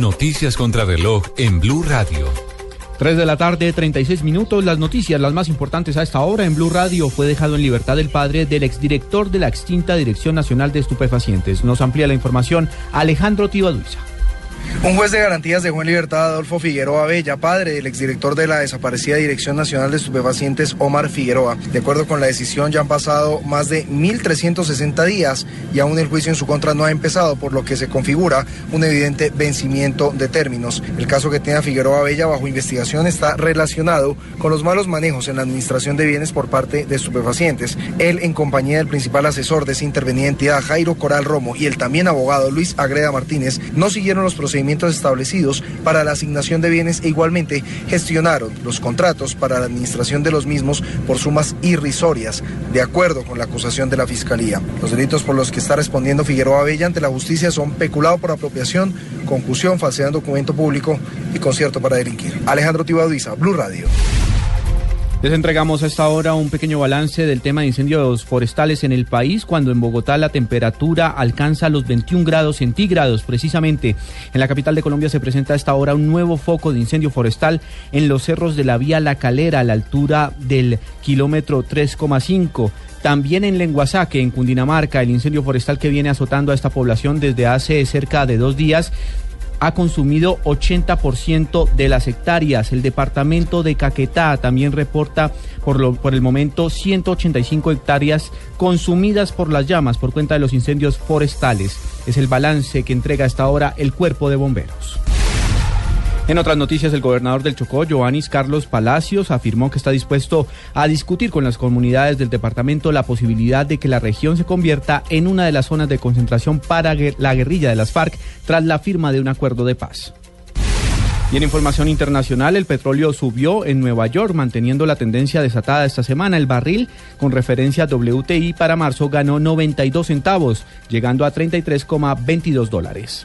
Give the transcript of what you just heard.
Noticias contra reloj en Blue Radio. 3 de la tarde, 36 minutos. Las noticias, las más importantes a esta hora en Blue Radio, fue dejado en libertad el padre del exdirector de la extinta Dirección Nacional de Estupefacientes. Nos amplía la información Alejandro Tibaduiza. Un juez de garantías dejó en libertad a Adolfo Figueroa Bella, padre del exdirector de la desaparecida Dirección Nacional de Estupefacientes, Omar Figueroa. De acuerdo con la decisión, ya han pasado más de 1.360 días y aún el juicio en su contra no ha empezado, por lo que se configura un evidente vencimiento de términos. El caso que tiene a Figueroa Bella bajo investigación está relacionado con los malos manejos en la administración de bienes por parte de estupefacientes. Él, en compañía del principal asesor de esa intervenida entidad, Jairo Coral Romo, y el también abogado Luis Agreda Martínez, no siguieron los establecidos para la asignación de bienes e igualmente gestionaron los contratos para la administración de los mismos por sumas irrisorias, de acuerdo con la acusación de la Fiscalía. Los delitos por los que está respondiendo Figueroa Bella ante la justicia son peculado por apropiación, concusión, falsedad en documento público y concierto para delinquir. Alejandro Tibaduiza, Blue Radio. Les entregamos a esta hora un pequeño balance del tema de incendios forestales en el país, cuando en Bogotá la temperatura alcanza los 21 grados centígrados. Precisamente en la capital de Colombia se presenta a esta hora un nuevo foco de incendio forestal en los cerros de la vía La Calera, a la altura del kilómetro 3,5. También en Lenguasaque, en Cundinamarca, el incendio forestal que viene azotando a esta población desde hace cerca de dos días ha consumido 80% de las hectáreas. El departamento de Caquetá también reporta por, lo, por el momento 185 hectáreas consumidas por las llamas por cuenta de los incendios forestales. Es el balance que entrega hasta ahora el cuerpo de bomberos. En otras noticias, el gobernador del Chocó, Joanis Carlos Palacios, afirmó que está dispuesto a discutir con las comunidades del departamento la posibilidad de que la región se convierta en una de las zonas de concentración para la guerrilla de las FARC tras la firma de un acuerdo de paz. Y en información internacional, el petróleo subió en Nueva York, manteniendo la tendencia desatada esta semana. El barril, con referencia WTI para marzo, ganó 92 centavos, llegando a 33,22 dólares.